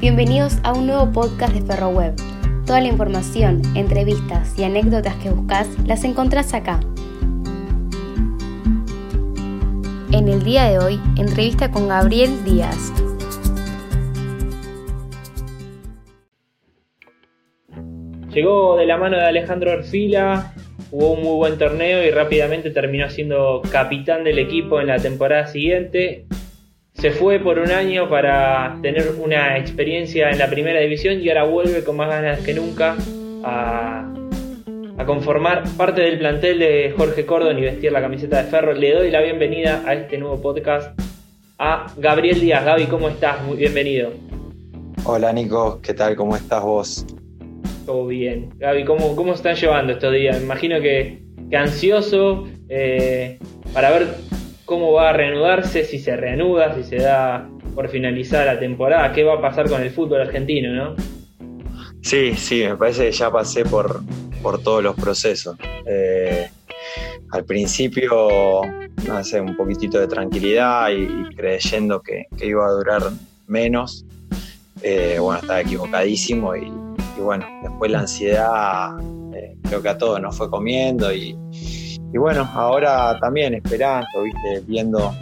Bienvenidos a un nuevo podcast de FerroWeb. Toda la información, entrevistas y anécdotas que buscas las encontrás acá. En el día de hoy, entrevista con Gabriel Díaz. Llegó de la mano de Alejandro Orfila, jugó un muy buen torneo y rápidamente terminó siendo capitán del equipo en la temporada siguiente. Se fue por un año para tener una experiencia en la primera división y ahora vuelve con más ganas que nunca a, conformar parte del plantel de Jorge Cordon y vestir la camiseta de Ferro. Le doy la bienvenida a este nuevo podcast a Gabriel Díaz. Gaby, ¿cómo estás? Muy bienvenido. Hola Nico, ¿qué tal? ¿Cómo estás vos? Todo bien. Gaby, ¿cómo, cómo están llevando estos días? Me imagino que, ansioso eh, para ver cómo va a reanudarse, si se reanuda, si se da por finalizar la temporada, qué va a pasar con el fútbol argentino, ¿no? Sí, sí, me parece que ya pasé por, por todos los procesos. Eh, al principio, sé, un poquitito de tranquilidad y, creyendo que, iba a durar menos. Eh, bueno, estaba equivocadísimo y, y bueno, después la ansiedad eh, creo que a todos nos fue comiendo y, bueno, ahora también esperando, viste, viendo,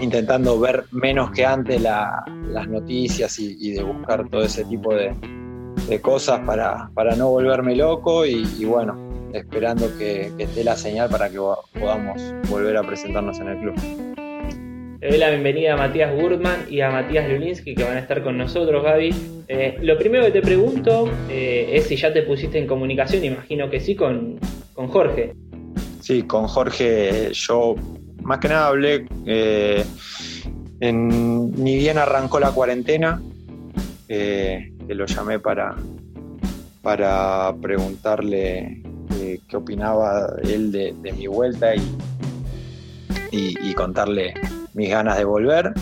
intentando ver menos que antes las noticias y, de buscar todo ese tipo de, cosas para, para, no volverme loco y, bueno, esperando que, esté la señal para que podamos volver a presentarnos en el club. Le doy la bienvenida a Matías Gurman y a Matías Lulinski que van a estar con nosotros, Gaby. Eh, lo primero que te pregunto eh, es si ya te pusiste en comunicación, imagino que sí, con, Jorge. Sí, con Jorge yo más que nada hablé, eh, ni bien arrancó la cuarentena, que lo llamé para, para preguntarle qué opinaba él de, mi vuelta y, y contarle mis ganas de volver.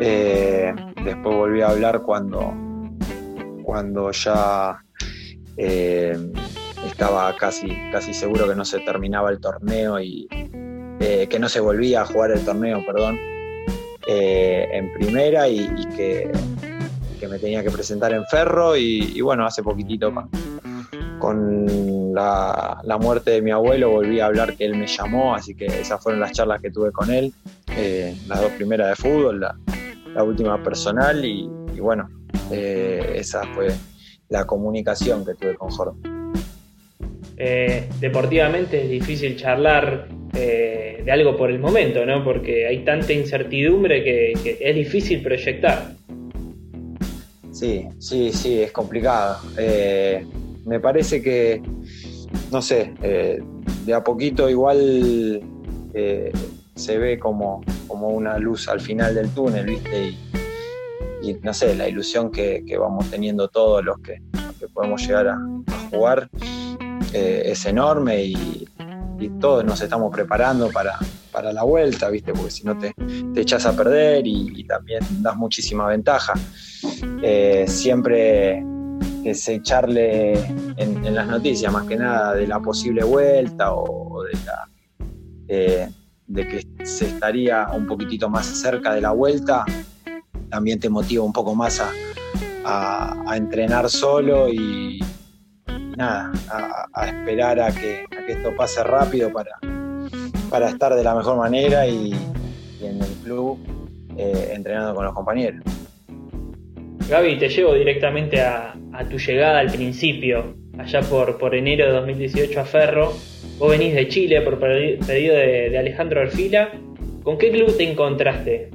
Eh, después volví a hablar cuando, cuando ya eh, estaba casi, casi seguro que no se terminaba el torneo y eh, que no se volvía a jugar el torneo, perdón, en primera y, que, me tenía que presentar en Ferro y, bueno, hace poquitito con la, la, muerte de mi abuelo volví a hablar que él me llamó, así que esas fueron las charlas que tuve con él eh, las dos primeras de fútbol, la, última personal y, bueno, eh, esa fue la comunicación que tuve con Jorge. Eh, deportivamente es difícil charlar de algo por el momento, ¿no? Porque hay tanta incertidumbre que, es difícil proyectar. Sí, sí, sí, es complicado. me parece que, no sé, de a poquito igual se ve como, como una luz al final del túnel, ¿viste? Y, no sé, la ilusión que, vamos teniendo todos los que, podemos llegar a, jugar eh, es enorme y, todos nos estamos preparando para, la vuelta, ¿viste? Porque si no te, te echas a perder y, también das muchísima ventaja. Eh, siempre es echarle en, en, las noticias, más que nada, de la posible vuelta o. Eh, de que se estaría un poquitito más cerca de la vuelta, también te motiva un poco más a, entrenar solo y, nada, a, esperar a que, esto pase rápido para, para estar de la mejor manera y, en el club eh, entrenando con los compañeros. Gaby, te llevo directamente a, tu llegada al principio, allá por, por enero de 2018 a Ferro Vos venís de Chile por pedido de, Alejandro Orfila. ¿Con qué club te encontraste?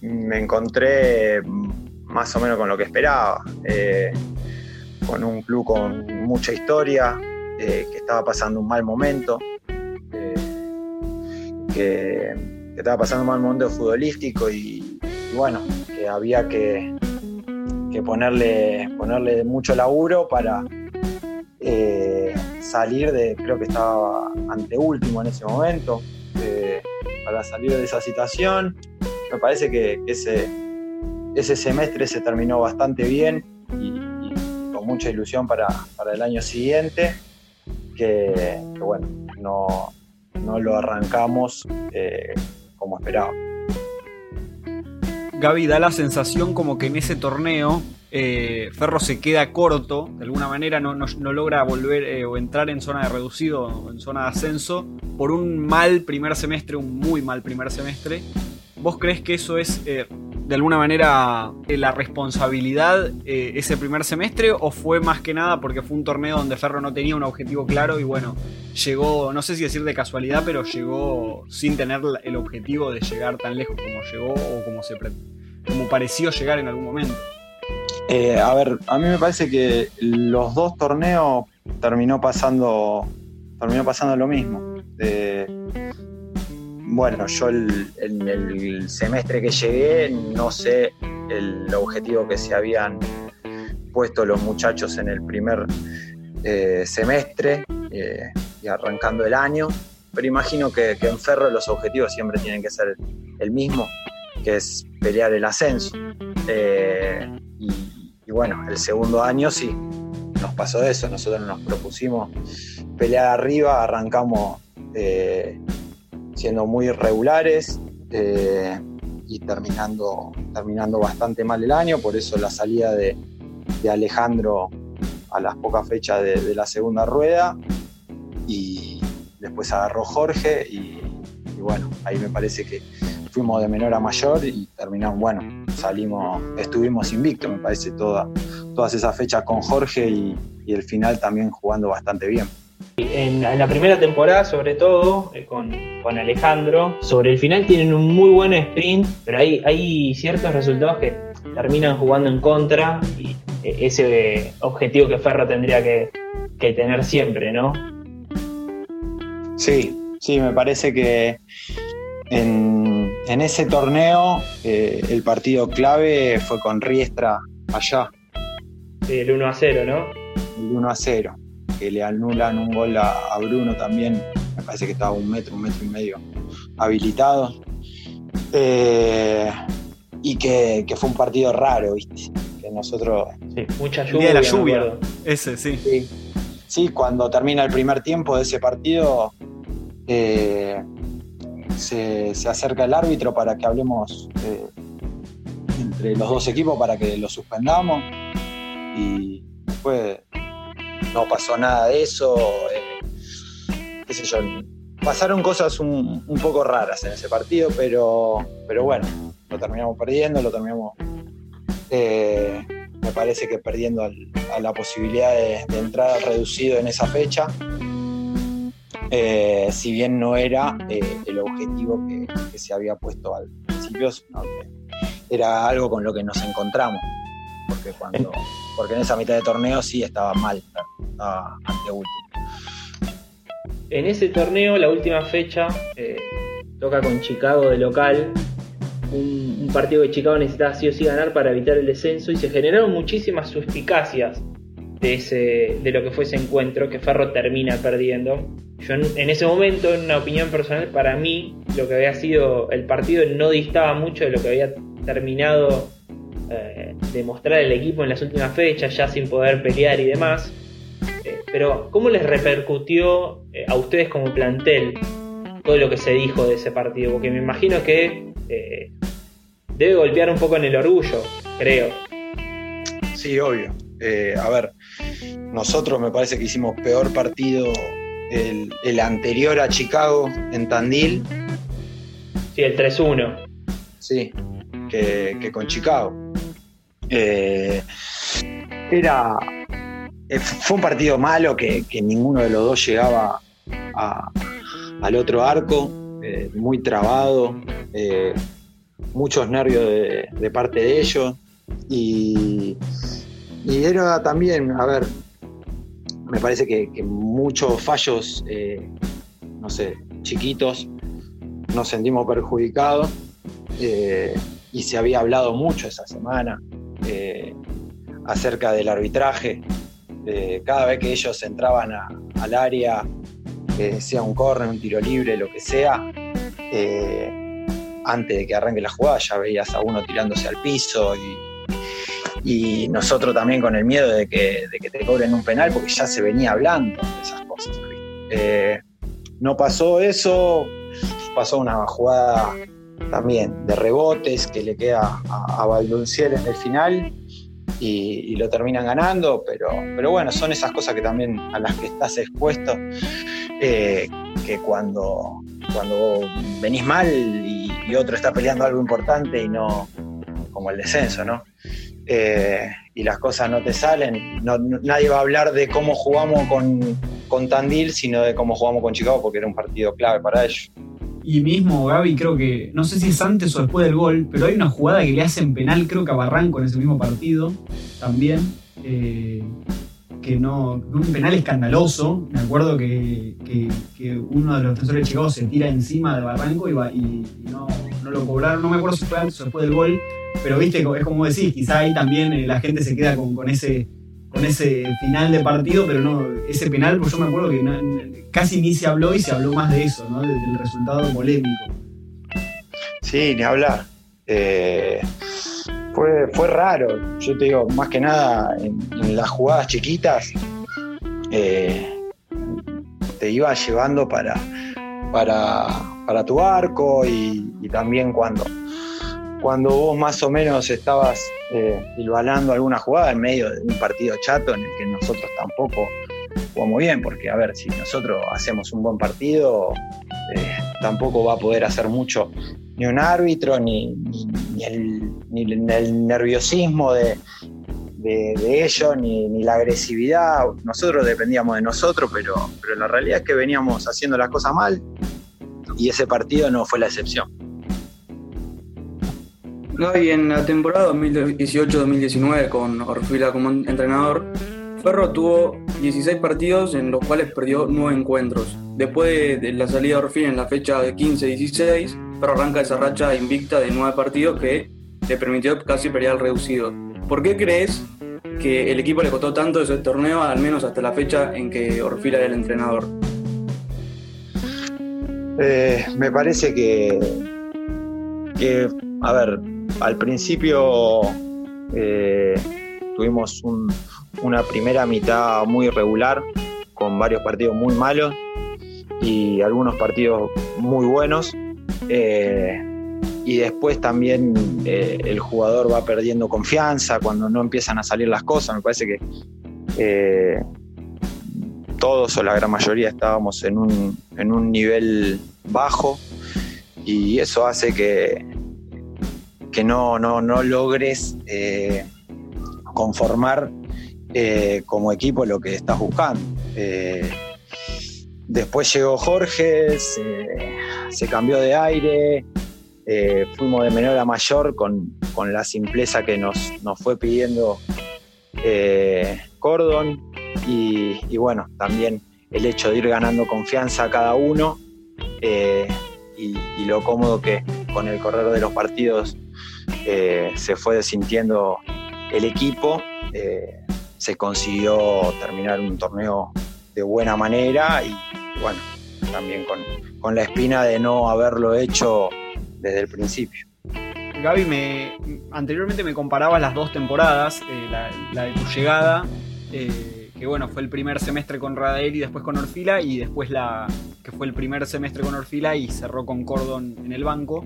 Me encontré más o menos con lo que esperaba. Eh, con un club con mucha historia, eh, que estaba pasando un mal momento, eh, que, estaba pasando un mal momento futbolístico y, bueno, que había que, que ponerle, ponerle mucho laburo para, salir de, creo que estaba anteúltimo en ese momento, eh, para salir de esa situación. Me parece que ese, ese semestre se terminó bastante bien y, mucha ilusión para, el año siguiente, que, bueno, no, lo arrancamos eh, como esperaba. Gaby, da la sensación como que en ese torneo eh, Ferro se queda corto, de alguna manera no, logra volver eh, o entrar en zona de reducido o en zona de ascenso por un mal primer semestre, un muy mal primer semestre. ¿Vos crees que eso es de alguna manera la responsabilidad ese primer semestre o fue más que nada porque fue un torneo donde Ferro no tenía un objetivo claro y bueno, llegó, no sé si decir de casualidad, pero llegó sin tener el objetivo de llegar tan lejos como llegó o como, se, como pareció llegar en algún momento? Eh, a ver, a mí me parece que los dos torneos terminó pasando, terminó pasando lo mismo. Bueno, yo en el, semestre que llegué no sé el objetivo que se habían puesto los muchachos en el primer eh, semestre eh, y arrancando el año, pero imagino que, en Ferro los objetivos siempre tienen que ser el mismo, que es pelear el ascenso. y y bueno, el segundo año sí, nos pasó eso, nosotros nos propusimos pelear arriba, arrancamos eh, siendo muy irregulares eh, y terminando, terminando bastante mal el año, por eso la salida de, Alejandro a las pocas fechas de, la segunda rueda y después agarró Jorge y, y bueno, ahí me parece que fuimos de menor a mayor y terminamos, bueno, salimos, estuvimos invictos, me parece, toda, todas esas fechas con Jorge y, el final también jugando bastante bien. En, la primera temporada, sobre todo, eh, con, Alejandro, sobre el final tienen un muy buen sprint, pero hay, hay ciertos resultados que terminan jugando en contra y eh, ese objetivo que Ferro tendría que, que tener siempre, ¿no? Sí, sí, me parece que en, ese torneo eh, el partido clave fue con Riestra allá. el 1 a 0, ¿no? El 1 a 0, que le anulan un gol a, Bruno también, me parece que estaba un metro, un metro y medio habilitado. Eh, y que, fue un partido raro, ¿viste? Que nosotros. Sí, mucha lluvia. de la lluvia, ese, sí. sí. sí. cuando termina el primer tiempo de ese partido, eh, se, acerca el árbitro para que hablemos eh, entre los dos equipos para que lo suspendamos y después no pasó nada de eso. Eh, qué sé yo, pasaron cosas un, poco raras en ese partido, pero, pero bueno, lo terminamos perdiendo, lo terminamos, eh, me parece que perdiendo a la posibilidad de, entrar reducido en esa fecha. Eh, si bien no era el objetivo que, se había puesto al principio, sino que era algo con lo que nos encontramos. Porque, cuando, porque en esa mitad de torneo sí estaba mal, estaba último. En ese torneo, la última fecha, eh, toca con Chicago de local. Un, partido que Chicago necesitaba sí o sí ganar para evitar el descenso y se generaron muchísimas suspicacias de, ese, de lo que fue ese encuentro que Ferro termina perdiendo yo en, ese momento, en una opinión personal, para mí lo que había sido el partido no distaba mucho de lo que había terminado eh, de mostrar el equipo en las últimas fechas, ya sin poder pelear y demás. Eh, pero, ¿cómo les repercutió eh, a ustedes como plantel todo lo que se dijo de ese partido? Porque me imagino que debe golpear un poco en el orgullo, creo. Sí, obvio. a ver, nosotros me parece que hicimos peor partido el, anterior a Chicago en Tandil. Sí, el 3-1. Sí, que, con Chicago. Eh, era. Eh, fue un partido malo que, ninguno de los dos llegaba al otro arco, eh, muy trabado, muchos nervios de, parte de ellos. Y, y era también, a ver, me parece que, muchos fallos, no sé, chiquitos, nos sentimos perjudicados y se había hablado mucho esa semana eh, acerca del arbitraje. cada vez que ellos entraban al área, sea un córner, un tiro libre, lo que sea, antes de que arranque la jugada ya veías a uno tirándose al piso y nosotros también con el miedo de que, te cobren un penal porque ya se venía hablando de esas cosas. Eh, no pasó eso, pasó una jugada también de rebotes que le queda a, a en el final y, lo terminan ganando, pero, pero bueno, son esas cosas que también a las que estás expuesto, eh, que cuando, cuando venís mal y, otro está peleando algo importante y no como el descenso, ¿no? Eh, y las cosas no te salen, nadie va a hablar de cómo jugamos con, con Tandil, sino de cómo jugamos con Chicago, porque era un partido clave para ellos. Y mismo Gaby, creo que, no sé si es antes o después del gol, pero hay una jugada que le hacen penal, creo que a Barranco en ese mismo partido también. Eh, que no. Un penal escandaloso. Me acuerdo que, uno de los defensores de Chicago se tira encima de Barranco y, y, no, lo cobraron. No me acuerdo si fue antes o después del gol, pero viste, es como decís, quizá ahí también eh, la gente se queda con, con ese con ese final de partido, pero no, ese penal, pues yo me acuerdo que casi ni se habló y se habló más de eso, ¿no? Del, resultado polémico. Sí, ni hablar. Eh, fue, fue raro, yo te digo, más que nada en, las jugadas chiquitas, eh, te iba llevando para, para, para tu arco y, también cuando, cuando vos más o menos estabas eh, alguna jugada en medio de un partido chato en el que nosotros tampoco jugamos bien, porque a ver, si nosotros hacemos un buen partido, eh, tampoco va a poder hacer mucho ni un árbitro, ni, ni, el, nerviosismo de, de, ellos, ni, la agresividad. Nosotros dependíamos de nosotros, pero, pero la realidad es que veníamos haciendo las cosas mal y ese partido no fue la excepción. Y en la temporada 2018-2019 con Orfila como entrenador, Ferro tuvo 16 partidos en los cuales perdió 9 encuentros. Después de la salida de Orfila en la fecha de 15-16, Ferro arranca esa racha invicta de 9 partidos que le permitió casi pelear reducido. ¿Por qué crees que el equipo le costó tanto ese torneo, al menos hasta la fecha en que Orfila era el entrenador? Eh, me parece que, que, a ver, al principio eh, tuvimos una primera mitad muy irregular, con varios partidos muy malos y algunos partidos muy buenos. Eh, y después también el jugador va perdiendo confianza cuando no empiezan a salir las cosas. Me parece que todos o la gran mayoría estábamos en un nivel bajo y eso hace que, que no, no, no logres eh, conformar eh, como equipo lo que estás buscando. Eh, después llegó Jorge, se, cambió de aire, fuimos de menor a mayor con, la simpleza que nos, fue pidiendo Cordon y, y, bueno, también el hecho de ir ganando confianza a cada uno y, lo cómodo que con el correr de los partidos eh, se fue sintiendo el equipo, eh, se consiguió terminar un torneo de buena manera y bueno, también con, la espina de no haberlo hecho desde el principio. Gaby, me, anteriormente me comparabas las dos temporadas, eh, la, de tu llegada, que bueno, fue el primer semestre con Radael y después con Orfila, y después la que fue el primer semestre con Orfila y cerró con Cordon en el banco.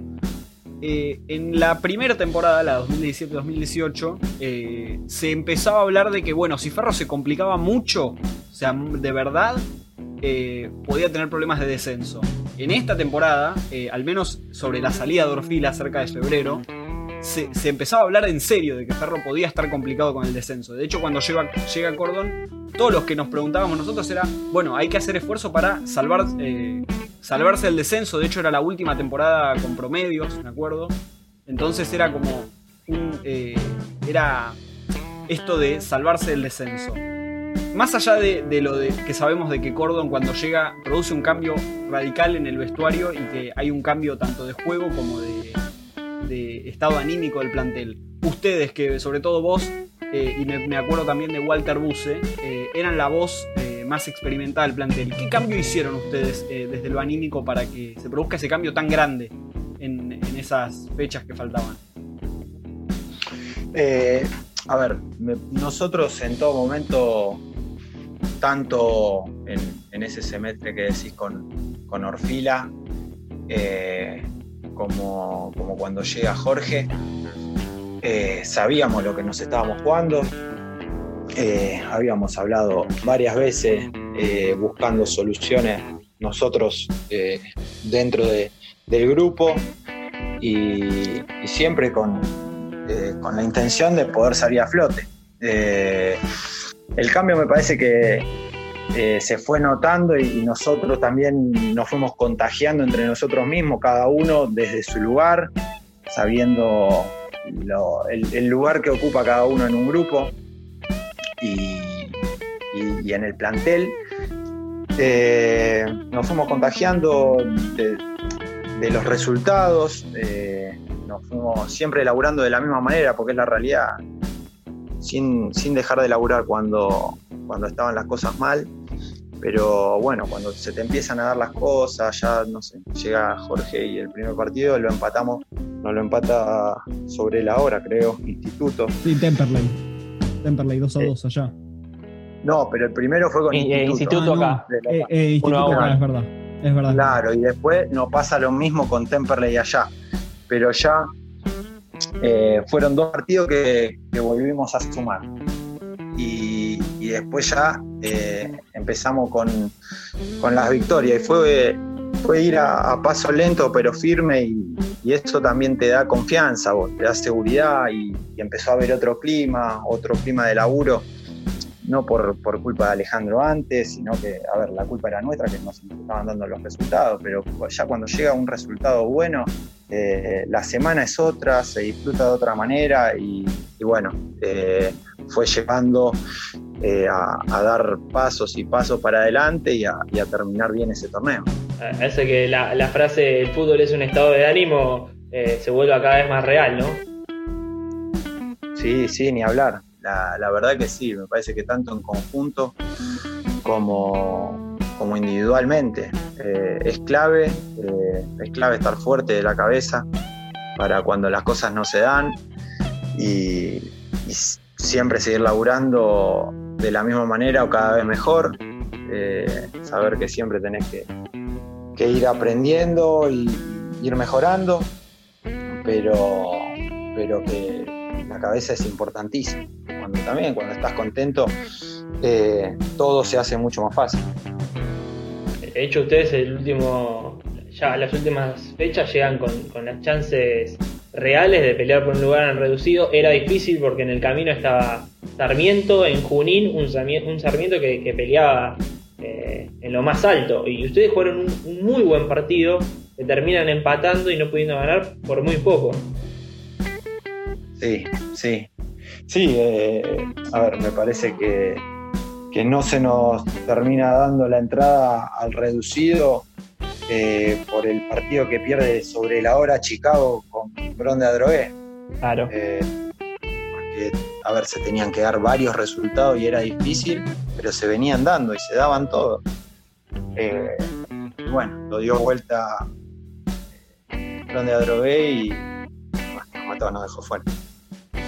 Eh, en la primera temporada, la 2017-2018, eh, se empezaba a hablar de que, bueno, si Ferro se complicaba mucho, o sea, de verdad, eh, podía tener problemas de descenso. En esta temporada, al menos sobre la salida de Orfila cerca de febrero, se, empezaba a hablar en serio de que Ferro podía estar complicado con el descenso. De hecho, cuando llega, llega todos los que nos preguntábamos nosotros era, bueno, hay que hacer esfuerzo para salvar, eh, salvarse del descenso. De hecho, era la última temporada con promedios, me acuerdo. Entonces era como eh, era esto de salvarse del descenso. Más allá de, lo que sabemos de que Cordon cuando llega produce un cambio radical en el vestuario y que hay un cambio tanto de juego como de, de estado anímico del plantel. Ustedes, que sobre todo vos, eh, y me, acuerdo también de Walter Buse, eh, eran la voz eh, más experimentada del plantel. ¿Qué cambio hicieron ustedes desde lo anímico para que se produzca ese cambio tan grande en, esas fechas que faltaban? a ver, nosotros en todo momento, tanto en, ese semestre que decís con, con Orfila, como, como cuando llega Jorge. Eh, sabíamos lo que nos estábamos jugando. Eh, habíamos hablado varias veces eh, buscando soluciones nosotros dentro del grupo y, siempre con, con, la intención de poder salir a flote. el cambio me parece que se fue notando y, nosotros también nos fuimos contagiando entre nosotros mismos, cada uno desde su lugar, sabiendo el, lugar que ocupa cada uno en un grupo y, en el plantel. Eh, nos fuimos contagiando de, los resultados, eh, nos fuimos siempre elaborando de la misma manera, porque es la realidad, sin, sin dejar de elaborar cuando, cuando estaban las cosas mal. Pero bueno, cuando se te empiezan a dar las cosas, ya no sé, llega Jorge y el primer partido lo empatamos, no lo empata sobre la hora, creo, Instituto. Sí, Temperley. Temperley 2 a 2 allá. No, pero el primero fue con Instituto. acá. instituto acá, es verdad. Es verdad. Claro, y después no pasa lo mismo con Temperley allá. Pero ya eh, fueron dos partidos que, que volvimos a sumar. Y, y después ya empezamos con, las victorias. Y fue, fue ir a, paso lento pero firme y, eso también te da confianza, te da seguridad y, empezó a haber otro clima, otro clima de laburo, no por, culpa de Alejandro antes, sino que, a ver, la culpa era nuestra que nos estaban dando los resultados, pero ya cuando llega un resultado bueno, eh, la semana es otra, se disfruta de otra manera y, bueno, eh, fue llevando eh, a, dar pasos y pasos para adelante y a, terminar bien ese torneo. Hace que la, frase el fútbol es un estado de ánimo eh, se vuelva cada vez más real, ¿no? Sí, sí, ni hablar. La, verdad que sí, me parece que tanto en conjunto como, como individualmente. Eh, es clave, es clave estar fuerte de la cabeza para cuando las cosas no se dan y, y siempre seguir laburando de la misma manera o cada vez mejor. Eh, saber que siempre tenés que, ir aprendiendo y ir mejorando, pero, pero que la cabeza es importantísima. Cuando también, cuando estás contento, eh, todo se hace mucho más fácil. De hecho, ustedes el último, ya las últimas fechas llegan con, las chances reales de pelear por un lugar en reducido. Era difícil porque en el camino estaba Sarmiento en Junín, un Sarmiento, que, peleaba eh, en lo más alto. Y ustedes jugaron un, muy buen partido, que terminan empatando y no pudiendo ganar por muy poco. Sí, sí. Sí, eh, a ver, me parece que, que no se nos termina dando la entrada al reducido eh, por el partido que pierde sobre la hora Chicago con Bron de Adrogué. Claro. Eh, a ver, se tenían que dar varios resultados y era difícil, pero se venían dando y se daban todos. Eh, bueno, lo dio vuelta Bron de Adrogué y bueno, nos dejó fuera.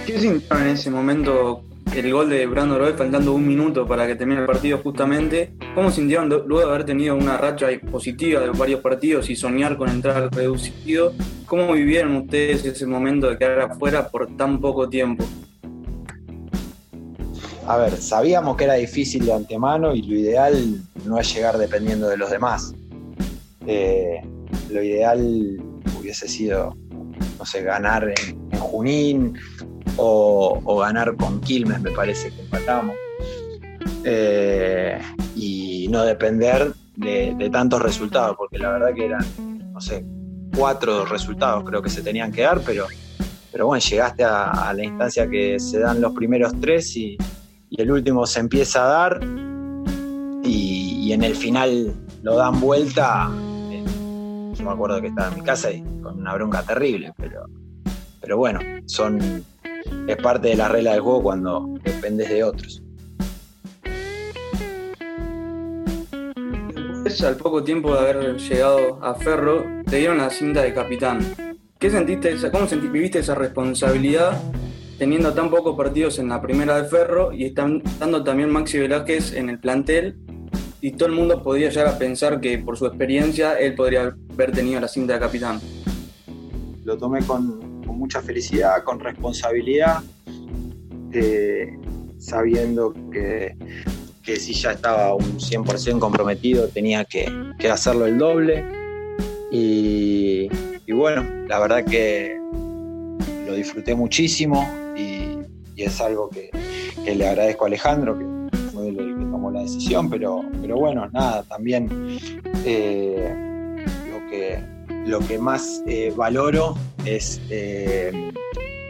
¿Qué sintieron en ese momento el gol de Brandon Roy faltando un minuto para que termine el partido justamente. ¿Cómo sintieron luego de haber tenido una racha positiva de varios partidos y soñar con entrar reducido? ¿Cómo vivieron ustedes ese momento de quedar afuera por tan poco tiempo? A ver, sabíamos que era difícil de antemano y lo ideal no es llegar dependiendo de los demás. Eh, lo ideal hubiese sido, no sé, ganar en, Junín o, ganar con Quilmes, me parece que empatamos. Eh, y no depender de, tantos resultados, porque la verdad que eran, no sé, cuatro resultados creo que se tenían que dar, pero, pero bueno, llegaste a, la instancia que se dan los primeros tres y, el último se empieza a dar y, en el final lo dan vuelta. Eh, yo me acuerdo que estaba en mi casa y con una bronca terrible, pero, pero bueno, son es parte de la regla del juego cuando dependes de otros. Después, al poco tiempo de haber llegado a Ferro, te dieron la cinta de capitán. ¿Qué sentiste, cómo viviste esa responsabilidad teniendo tan pocos partidos en la primera de Ferro y estando también Maxi Velázquez en el plantel y todo el mundo podía llegar a pensar que por su experiencia él podría haber tenido la cinta de capitán? lo tomé con, mucha felicidad, con responsabilidad, eh, sabiendo que, si ya estaba un 100% comprometido tenía que, hacerlo el doble. Y, bueno, la verdad que lo disfruté muchísimo y, es algo que, le agradezco a Alejandro, que fue el que tomó la decisión, pero, pero bueno, nada, también eh, lo, que, lo que más eh, valoro es eh,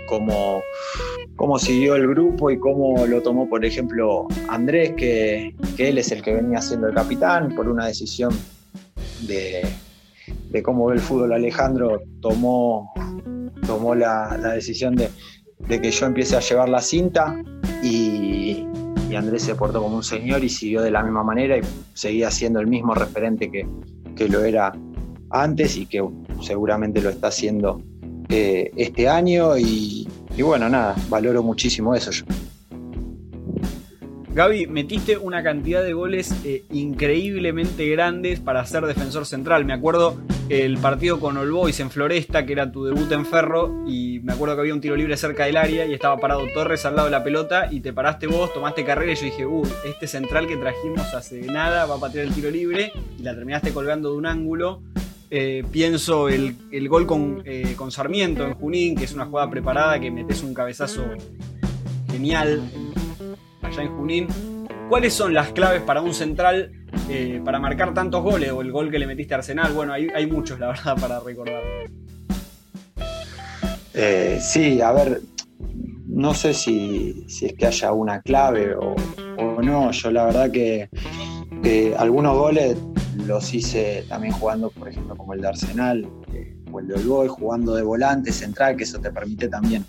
cómo, siguió el grupo y cómo lo tomó, por ejemplo, Andrés, que, él es el que venía siendo el capitán por una decisión de, cómo ve el fútbol. Alejandro tomó, tomó la, decisión de, que yo empiece a llevar la cinta y, Andrés se portó como un señor y siguió de la misma manera y seguía siendo el mismo referente que, que lo era antes y que seguramente lo está haciendo eh, este año y, bueno, nada, valoro muchísimo eso yo. Gaby, metiste una cantidad de goles eh, increíblemente grandes para ser defensor central. Me acuerdo el partido con All Boys en Floresta, que era tu debut en Ferro, y me acuerdo que había un tiro libre cerca del área y estaba parado Torres al lado de la pelota y te paraste vos, tomaste carrera y yo dije, uy, este central que trajimos hace nada va a patear el tiro libre y la terminaste colgando de un ángulo. Eh, pienso el, gol eh, con, Sarmiento en Junín, que es una jugada preparada, que metes un cabezazo genial allá en Junín. ¿Cuáles son las claves para un central eh, para marcar tantos goles? O el gol que le metiste a Arsenal. Bueno, hay, hay muchos, la verdad, para recordar. sí, a ver, no sé si, es que haya una clave o, no. Yo la verdad que algunos goles los hice también jugando, por ejemplo, como el de Arsenal eh, o el de Olboy, jugando de volante central, que eso te permite también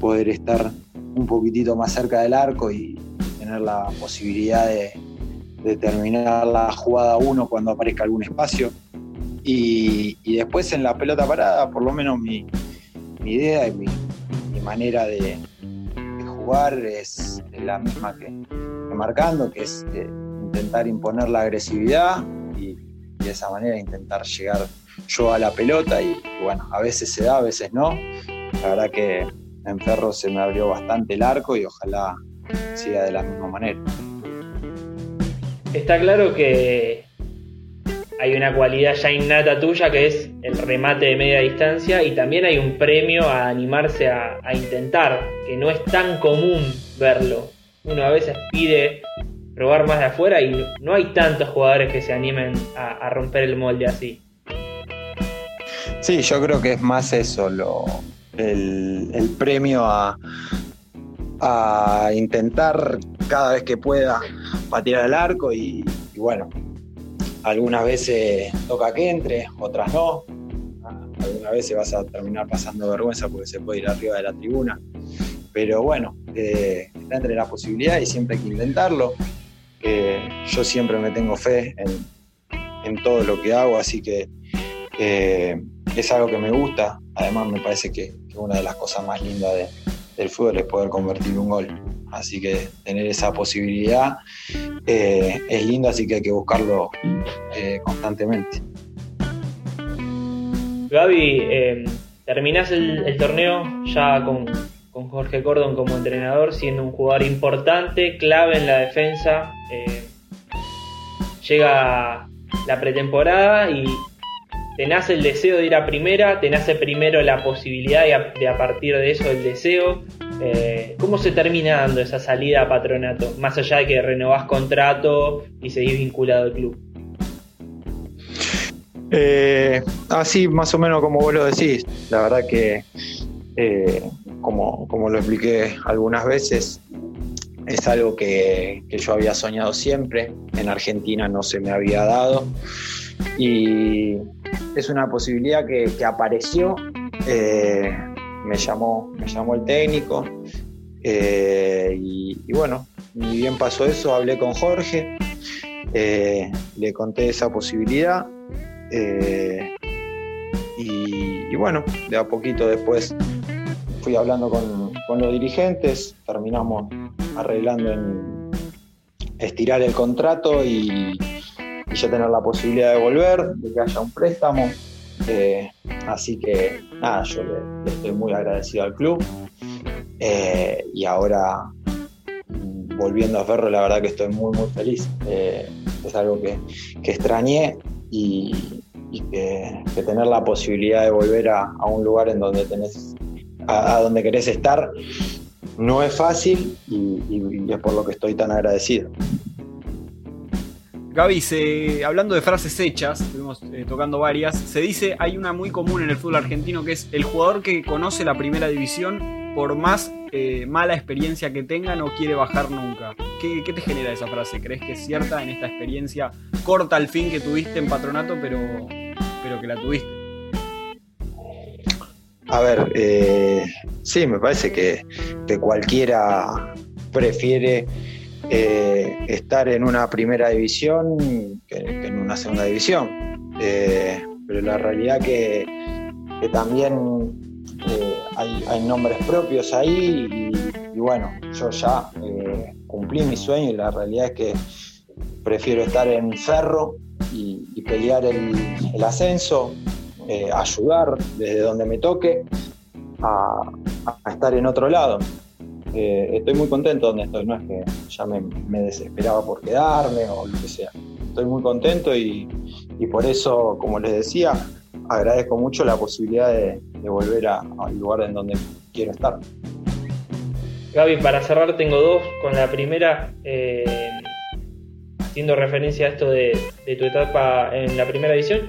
poder estar un poquitito más cerca del arco y tener la posibilidad de, terminar la jugada uno cuando aparezca algún espacio. Y, después en la pelota parada, por lo menos mi, idea y mi, manera de, jugar es la misma que, marcando, que es eh, intentar imponer la agresividad, de esa manera intentar llegar yo a la pelota y, bueno, a veces se da, a veces no. La verdad que en Ferro se me abrió bastante el arco y ojalá siga de la misma manera. Está claro que hay una cualidad ya innata tuya que es el remate de media distancia y también hay un premio a animarse a, intentar, que no es tan común verlo. Uno a veces pide probar más de afuera y no hay tantos jugadores que se animen a, romper el molde así. Sí, yo creo que es más eso, lo, el, premio a, intentar cada vez que pueda patear el arco y, bueno, algunas veces toca que entre, otras no. Algunas veces vas a terminar pasando vergüenza porque se puede ir arriba de la tribuna. Pero bueno, eh, está entre la posibilidad y siempre hay que intentarlo yo siempre me tengo fe en, todo lo que hago, así que eh, es algo que me gusta. Además, me parece que, una de las cosas más lindas del fútbol es poder convertir un gol. Así que tener esa posibilidad eh, es lindo, así que hay que buscarlo eh, constantemente. Gaby, terminás el torneo ya con, con Jorge Cordon como entrenador, siendo un jugador importante, clave en la defensa. Eh, llega la pretemporada y te nace el deseo de ir a primera, te nace primero la posibilidad de a, partir de eso el deseo. Eh, ¿Cómo se termina dando esa salida a patronato? Más allá de que renovás contrato y seguís vinculado al club. Eh, así más o menos como vos lo decís, la verdad que como, lo expliqué algunas veces, es algo que, yo había soñado siempre, en Argentina no se me había dado y es una posibilidad que, apareció, eh, me, llamó, me llamó el técnico eh, y, bueno, ni bien pasó eso, hablé con Jorge, eh, le conté esa posibilidad y, y bueno, de a poquito después fui hablando con, los dirigentes, terminamos arreglando en estirar el contrato y, ya tener la posibilidad de volver, de que haya un préstamo. Eh, Así que nada, yo le, estoy muy agradecido al club. Eh, y ahora, mm, volviendo a Ferro, la verdad que estoy muy, muy feliz. Eh, es algo que, extrañé y, que, tener la posibilidad de volver a, un lugar en donde tenés, a, donde querés estar, no es fácil y es por lo que estoy tan agradecido. Gaby, hablando de frases hechas, estuvimos eh, tocando varias, se dice, hay una muy común en el fútbol argentino que es el jugador que conoce la primera división, por más eh, mala experiencia que tenga, no quiere bajar nunca. ¿Qué, te genera esa frase? ¿Crees que es cierta en esta experiencia corta al fin que tuviste en patronato, pero, pero que la tuviste? A ver, eh, sí, me parece que, que cualquiera prefiere eh, estar en una primera división que, en una segunda división. Eh, pero la realidad que, que también eh, hay, nombres propios ahí y, bueno, yo ya cumplí mi sueño y la realidad es que prefiero estar en Ferro y, pelear el, ascenso, ayudar desde donde me toque a estar en otro lado. Estoy muy contento donde estoy, no es que ya me, desesperaba por quedarme o lo que sea. Estoy muy contento y, por eso, como les decía, agradezco mucho la posibilidad de, volver al lugar en donde quiero estar. Gaby, para cerrar tengo dos. Con la primera, eh, haciendo referencia a esto de, tu etapa en la primera división,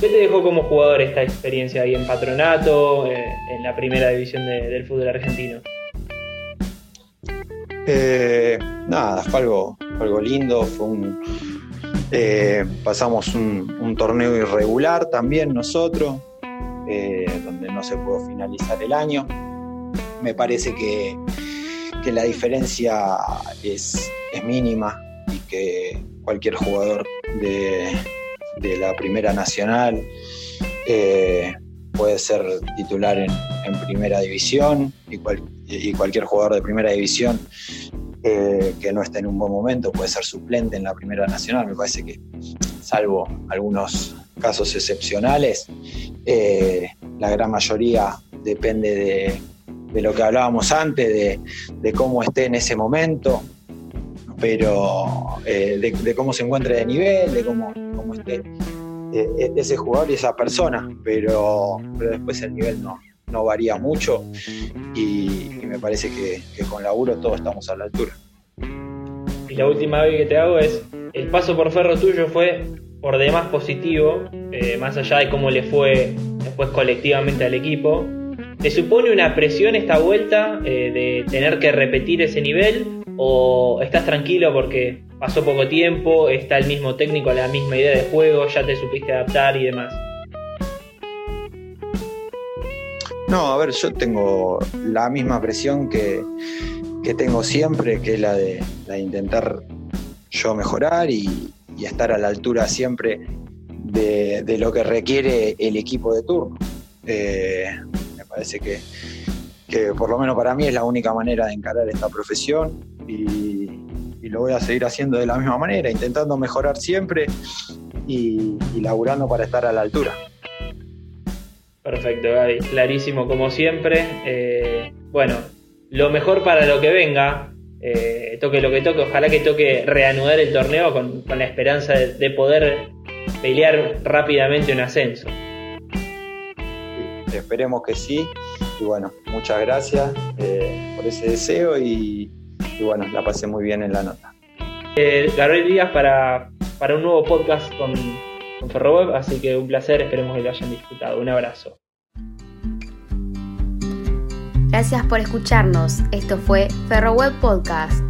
¿qué te dejó como jugador esta experiencia ahí en Patronato, eh, en la primera división del fútbol argentino? Eh, nada, fue algo, algo lindo, fue un, eh, pasamos un, torneo irregular también nosotros, eh, donde no se pudo finalizar el año. Me parece que, la diferencia es, mínima y que cualquier jugador de, la Primera Nacional puede ser titular en, Primera División y, cualquier jugador de Primera División eh, que no esté en un buen momento, puede ser suplente en la Primera Nacional. Me parece que, salvo algunos casos excepcionales, eh, la gran mayoría depende de, lo que hablábamos antes, de, cómo esté en ese momento, pero eh, de, cómo se encuentre de nivel, de cómo, cómo esté ese jugador y esa persona, pero, pero después el nivel no, no varía mucho y, me parece que, con laburo todos estamos a la altura. Y la última vez que te hago es, el paso por Ferro tuyo fue por demás positivo, eh, más allá de cómo le fue después colectivamente al equipo. ¿Te supone una presión esta vuelta eh, de tener que repetir ese nivel o estás tranquilo porque pasó poco tiempo, está el mismo técnico, la misma idea de juego, ya te supiste adaptar y demás? No, a ver, yo tengo la misma presión que, tengo siempre, que es la de, intentar yo mejorar y, estar a la altura siempre de, lo que requiere el equipo de turno. Eh, me parece que, por lo menos para mí es la única manera de encarar esta profesión lo voy a seguir haciendo de la misma manera, intentando mejorar siempre y, y laburando para estar a la altura. Perfecto, Gaby. Clarísimo como siempre. Eh, bueno, lo mejor para lo que venga. Eh, toque lo que toque. Ojalá que toque reanudar el torneo con, la esperanza de, poder pelear rápidamente un ascenso. esperemos que sí. Y bueno, muchas gracias eh, por ese deseo y, bueno, la pasé muy bien en la nota. Gabriel Díaz para, para un nuevo podcast con con Ferroweb, así que un placer, esperemos que lo hayan disfrutado. Un abrazo. Gracias por escucharnos. Esto fue Ferroweb Podcast.